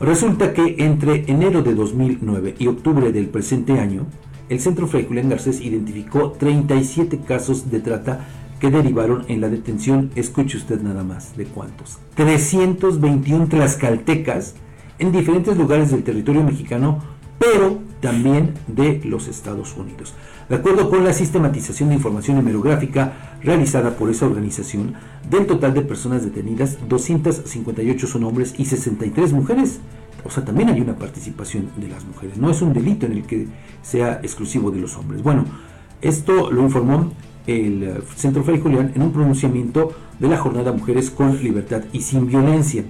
Resulta que entre enero de 2009 y octubre del presente año, el Centro Fray Julián Garcés identificó 37 casos de trata que derivaron en la detención, escuche usted nada más, ¿de cuántos? 321 tlaxcaltecas en diferentes lugares del territorio mexicano, pero también de los Estados Unidos. De acuerdo con la sistematización de información hemerográfica realizada por esa organización, del total de personas detenidas, 258 son hombres y 63 mujeres. O sea, también hay una participación de las mujeres. No es un delito en el que sea exclusivo de los hombres. Bueno, esto lo informó el eh, Centro Fray Julián en un pronunciamiento de la jornada Mujeres con Libertad y Sin Violencia.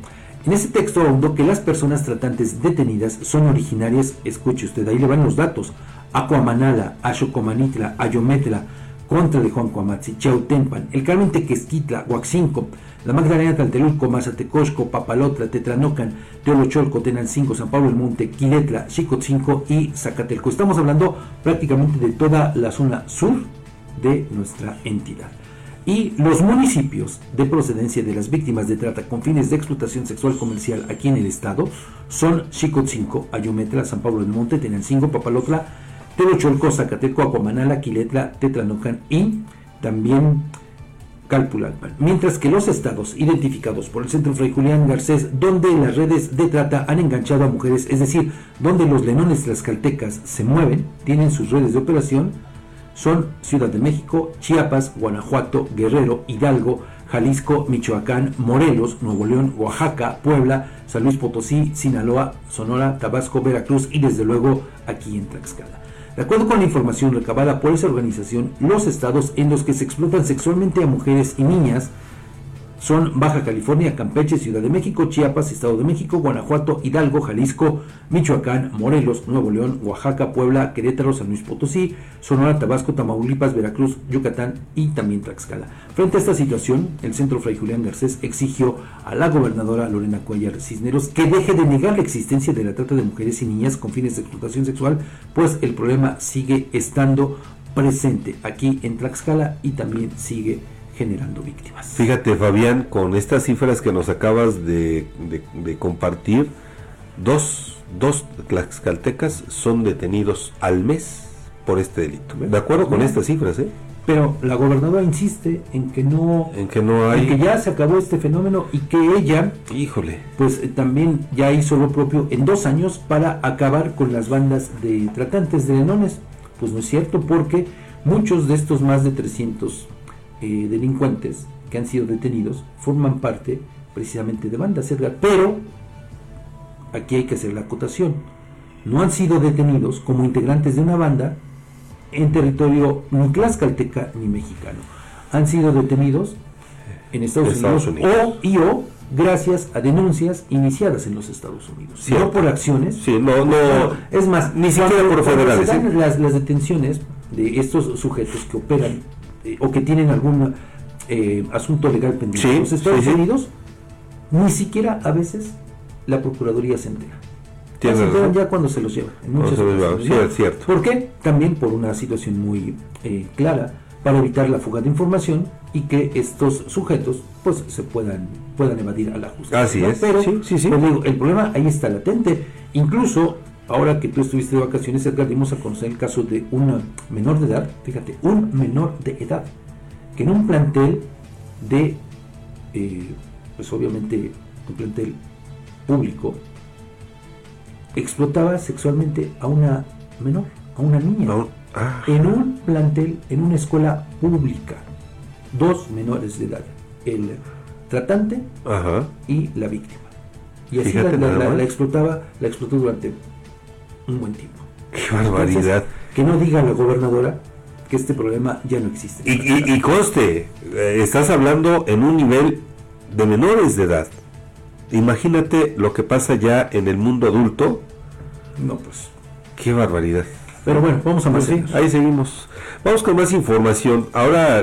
En ese texto ahondó que las personas tratantes detenidas son originarias, escuche usted, ahí le van los datos, Acuamanala, Ashocomanitla, Ayometla, Contra de Juan Cuamatzi, Chautempan, El Carmen Tequesquitla, Huaxinco, La Magdalena Taltelulco, Mazatecosco, Papalotla, Tetranocan, Teolocholco, Tenancingo, San Pablo el Monte, Quiletla, Chicotzinco y Zacatelco. Estamos hablando prácticamente de toda la zona sur de nuestra entidad y los municipios de procedencia de las víctimas de trata con fines de explotación sexual comercial aquí en el estado son Xicotzinco, Ayometla, San Pablo del Monte, Tenancingo, Papalotla, Telocholco, Zacateco, Acuamanala, Quiletla, Tetlanocan y también Calpulalpan. Mientras que los estados identificados por el Centro Fray Julián Garcés, donde las redes de trata han enganchado a mujeres, es decir, donde los lenones tlaxcaltecas se mueven, tienen sus redes de operación, son Ciudad de México, Chiapas, Guanajuato, Guerrero, Hidalgo, Jalisco, Michoacán, Morelos, Nuevo León, Oaxaca, Puebla, San Luis Potosí, Sinaloa, Sonora, Tabasco, Veracruz y desde luego aquí en Tlaxcala. De acuerdo con la información recabada por esa organización, los estados en los que se explotan sexualmente a mujeres y niñas son Baja California, Campeche, Ciudad de México, Chiapas, Estado de México, Guanajuato, Hidalgo, Jalisco, Michoacán, Morelos, Nuevo León, Oaxaca, Puebla, Querétaro, San Luis Potosí, Sonora, Tabasco, Tamaulipas, Veracruz, Yucatán y también Tlaxcala. Frente a esta situación, el Centro Fray Julián Garcés exigió a la gobernadora Lorena Cuellar Cisneros que deje de negar la existencia de la trata de mujeres y niñas con fines de explotación sexual, pues el problema sigue estando presente aquí en Tlaxcala y también sigue generando víctimas. Fíjate, Fabián, con estas cifras que nos acabas de, compartir, dos, dos tlaxcaltecas son detenidos al mes por este delito. De acuerdo con estas cifras, ¿eh? Pero la gobernadora insiste en que no, en que no hay, en que ya se acabó este fenómeno y que ella, híjole, pues eh, también ya hizo lo propio en dos años para acabar con las bandas de tratantes de lenones. Pues no es cierto porque muchos de estos más de 300 eh, delincuentes que han sido detenidos forman parte precisamente de bandas, Edgar. Pero aquí hay que hacer la acotación. No han sido detenidos como integrantes de una banda en territorio ni tlaxcalteca ni mexicano. Han sido detenidos en Estados, Unidos, o y o gracias a denuncias iniciadas en los Estados Unidos. No por acciones. Sí, no, no, es más, ni siquiera por federales. Las, las detenciones de estos sujetos que operan eh, o que tienen algún eh, asunto legal pendiente en los Estados Unidos, ni siquiera a veces la Procuraduría se entera. Se enteran ya cuando se los llevan. En muchas es cierto. ¿Por qué? También por una situación muy eh, clara para evitar la fuga de información y que estos sujetos pues se puedan puedan evadir a la justicia. Así es. Pero pues, el problema ahí está latente. Incluso ahora que tú estuviste de vacaciones, Edgar, dimos a conocer el caso de una menor de edad, fíjate, un menor de edad, que en un plantel de, eh, pues obviamente, un plantel público, explotaba sexualmente a una menor, a una niña, ah. en un plantel, en una escuela pública, dos menores de edad, el tratante y la víctima. Y así la, explotaba, la explotó durante un buen tiempo. ¡Qué barbaridad! que no diga la gobernadora que este problema ya no existe. Y, y, conste, eh, estás hablando en un nivel de menores de edad. Imagínate lo que pasa ya en el mundo adulto. No, pues. Qué barbaridad. Pero bueno, vamos a más. Pues ahí seguimos. Vamos con más información. Ahora